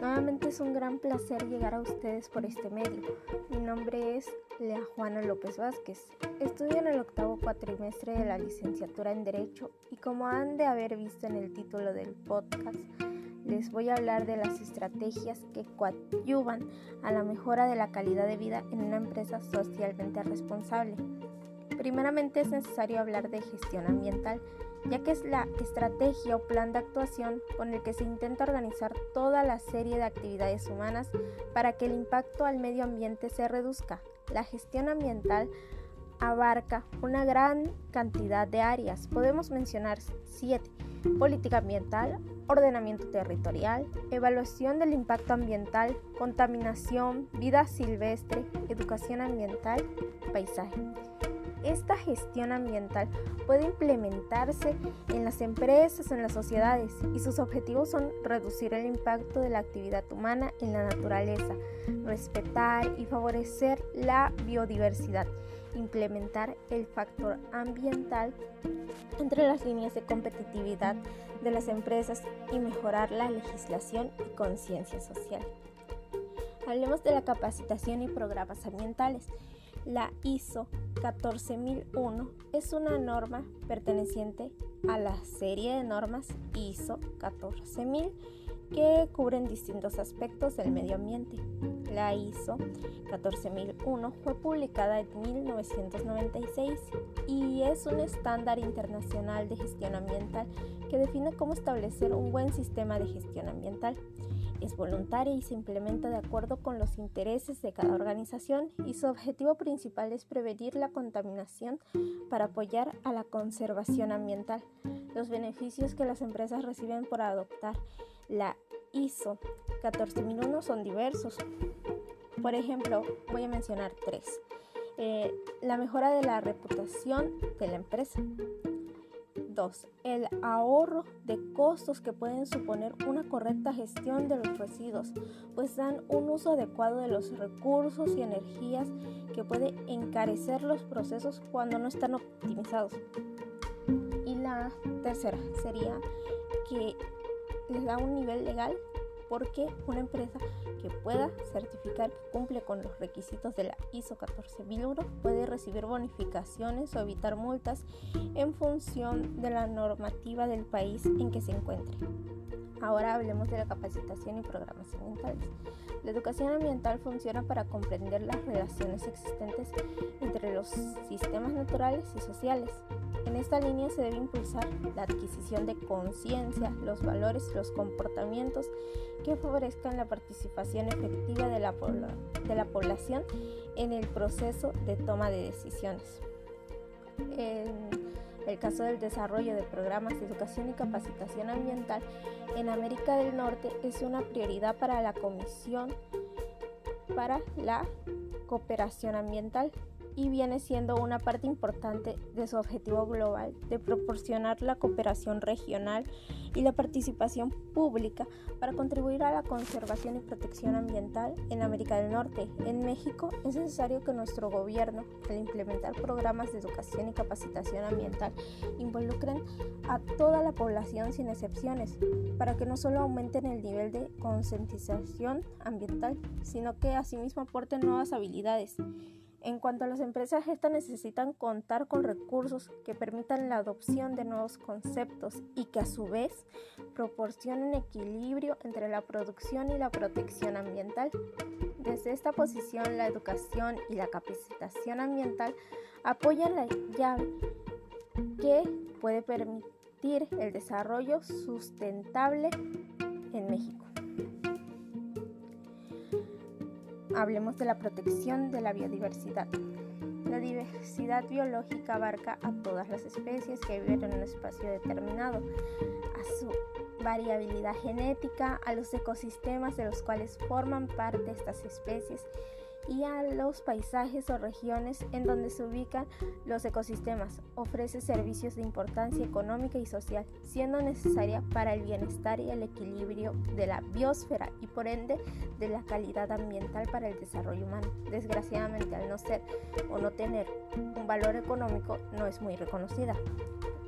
Nuevamente es un gran placer llegar a ustedes por este medio. Mi nombre es Lea Juana López Vázquez. Estudio en el octavo cuatrimestre de la licenciatura en Derecho y como han de haber visto en el título del podcast, les voy a hablar de las estrategias que coadyuvan a la mejora de la calidad de vida en una empresa socialmente responsable. Primeramente es necesario hablar de gestión ambiental, ya que es la estrategia o plan de actuación con el que se intenta organizar toda la serie de actividades humanas para que el impacto al medio ambiente se reduzca. La gestión ambiental abarca una gran cantidad de áreas. Podemos mencionar siete. Política ambiental, ordenamiento territorial, evaluación del impacto ambiental, contaminación, vida silvestre, educación ambiental, paisaje. Esta gestión ambiental puede implementarse en las empresas en las sociedades y sus objetivos son reducir el impacto de la actividad humana en la naturaleza, respetar y favorecer la biodiversidad, implementar el factor ambiental entre las líneas de competitividad de las empresas y mejorar la legislación y conciencia social. Hablemos de la capacitación y programas ambientales. La ISO 14001 es una norma perteneciente a la serie de normas ISO 14000 que cubren distintos aspectos del medio ambiente. La ISO 14001 fue publicada en 1996 y es un estándar internacional de gestión ambiental que define cómo establecer un buen sistema de gestión ambiental es voluntaria y se implementa de acuerdo con los intereses de cada organización y su objetivo principal es prevenir la contaminación para apoyar a la conservación ambiental. Los beneficios que las empresas reciben por adoptar la ISO 14001 son diversos. Por ejemplo, voy a mencionar tres. Eh, la mejora de la reputación de la empresa, 2. El ahorro de costos que pueden suponer una correcta gestión de los residuos, pues dan un uso adecuado de los recursos y energías que puede encarecer los procesos cuando no están optimizados. Y la tercera sería que les da un nivel legal porque una empresa que pueda certificar que cumple con los requisitos de la ISO 14001 puede recibir bonificaciones o evitar multas en función de la normativa del país en que se encuentre. Ahora hablemos de la capacitación y programas ambientales. La educación ambiental funciona para comprender las relaciones existentes entre los sistemas naturales y sociales. En esta línea se debe impulsar la adquisición de conciencia, los valores los comportamientos que favorezcan la participación efectiva de la, de la población en el proceso de toma de decisiones. El caso del desarrollo de programas de educación y capacitación ambiental en América del Norte es una prioridad para la Comisión para la Cooperación Ambiental y viene siendo una parte importante de su objetivo global de proporcionar la cooperación regional y la participación pública para contribuir a la conservación y protección ambiental en América del Norte. En México es necesario que nuestro gobierno, al implementar programas de educación y capacitación ambiental, involucren a toda la población sin excepciones, para que no solo aumenten el nivel de concientización ambiental, sino que asimismo aporten nuevas habilidades en cuanto a las empresas, estas necesitan contar con recursos que permitan la adopción de nuevos conceptos y que a su vez proporcionen equilibrio entre la producción y la protección ambiental. Desde esta posición, la educación y la capacitación ambiental apoyan la llave que puede permitir el desarrollo sustentable en México. Hablemos de la protección de la biodiversidad. La diversidad biológica abarca a todas las especies que viven en un espacio determinado, a su variabilidad genética, a los ecosistemas de los cuales forman parte estas especies y a los paisajes o regiones en donde se ubican los ecosistemas. Ofrece servicios de importancia económica y social, siendo necesaria para el bienestar y el equilibrio de la biosfera y por ende de la calidad ambiental para el desarrollo humano. Desgraciadamente, al no ser o no tener un valor económico, no es muy reconocida.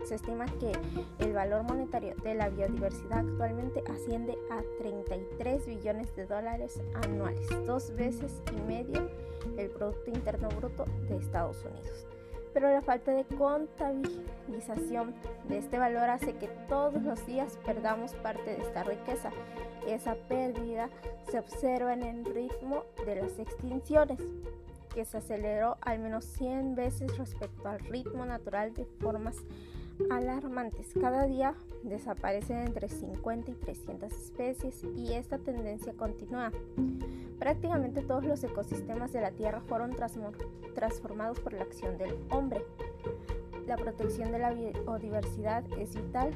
Se estima que el valor monetario de la biodiversidad actualmente asciende a 33 billones de dólares anuales, dos veces y medio el Producto Interno Bruto de Estados Unidos. Pero la falta de contabilización de este valor hace que todos los días perdamos parte de esta riqueza. Esa pérdida se observa en el ritmo de las extinciones que se aceleró al menos 100 veces respecto al ritmo natural de formas alarmantes. Cada día desaparecen entre 50 y 300 especies y esta tendencia continúa. Prácticamente todos los ecosistemas de la Tierra fueron transformados por la acción del hombre. La protección de la biodiversidad es vital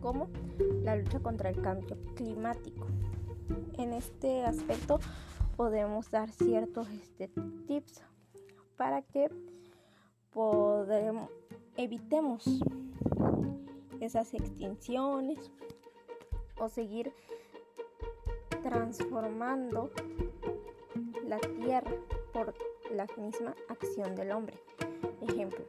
como la lucha contra el cambio climático. En este aspecto podemos dar ciertos este, tips para que podremos, evitemos esas extinciones o seguir transformando la tierra por la misma acción del hombre. Ejemplo,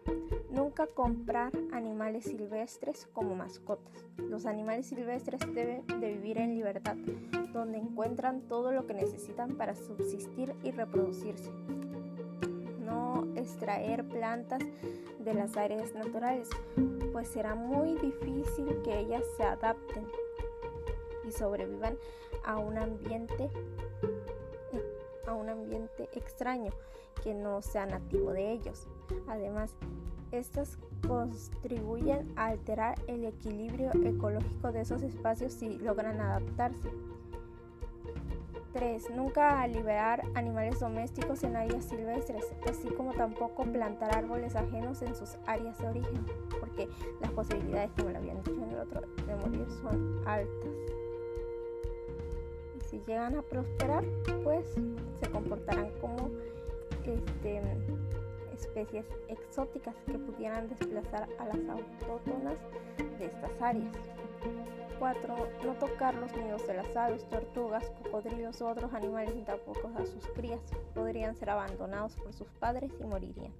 nunca comprar animales silvestres como mascotas. Los animales silvestres deben de vivir en libertad, donde encuentran todo lo que necesitan para subsistir y reproducirse. Extraer plantas de las áreas naturales, pues será muy difícil que ellas se adapten y sobrevivan a un ambiente a un ambiente extraño que no sea nativo de ellos. Además, estas contribuyen a alterar el equilibrio ecológico de esos espacios si logran adaptarse. 3. Nunca liberar animales domésticos en áreas silvestres, así como tampoco plantar árboles ajenos en sus áreas de origen, porque las posibilidades, como lo habían dicho en el otro, de morir son altas. Y si llegan a prosperar, pues se comportarán como este, especies exóticas que pudieran desplazar a las autóctonas de estas áreas. 4. No tocar los nidos de las aves, tortugas, cocodrilos u otros animales ni tampoco a sus crías. Podrían ser abandonados por sus padres y morirían.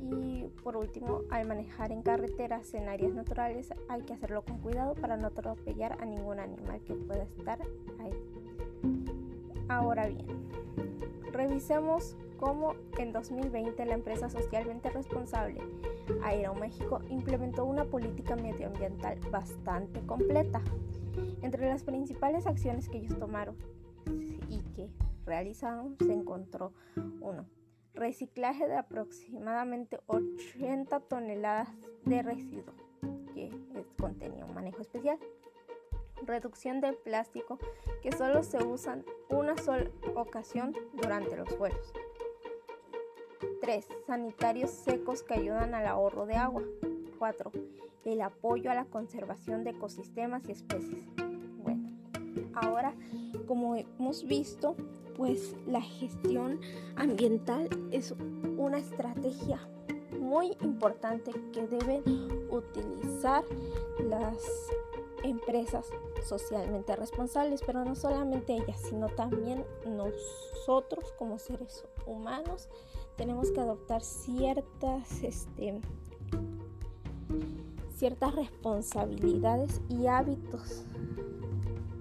Y por último, al manejar en carreteras en áreas naturales hay que hacerlo con cuidado para no atropellar a ningún animal que pueda estar ahí. Ahora bien, revisemos cómo en 2020 la empresa socialmente responsable Aeroméxico implementó una política medioambiental bastante completa. Entre las principales acciones que ellos tomaron y que realizaron se encontró uno, reciclaje de aproximadamente 80 toneladas de residuos que contenía un manejo especial. Reducción del plástico que solo se usan una sola ocasión durante los vuelos. 3. Sanitarios secos que ayudan al ahorro de agua. 4. El apoyo a la conservación de ecosistemas y especies. Bueno, ahora como hemos visto, pues la gestión ambiental es una estrategia muy importante que deben utilizar las empresas socialmente responsables, pero no solamente ellas, sino también nosotros como seres humanos tenemos que adoptar ciertas, este, ciertas responsabilidades y hábitos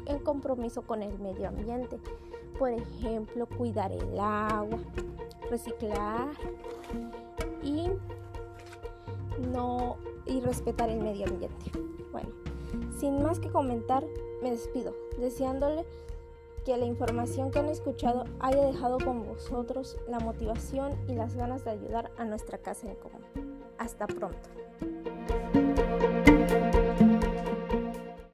en compromiso con el medio ambiente. Por ejemplo, cuidar el agua, reciclar y no y respetar el medio ambiente. Bueno, sin más que comentar, me despido, deseándole que la información que han escuchado haya dejado con vosotros la motivación y las ganas de ayudar a nuestra casa en común. Hasta pronto.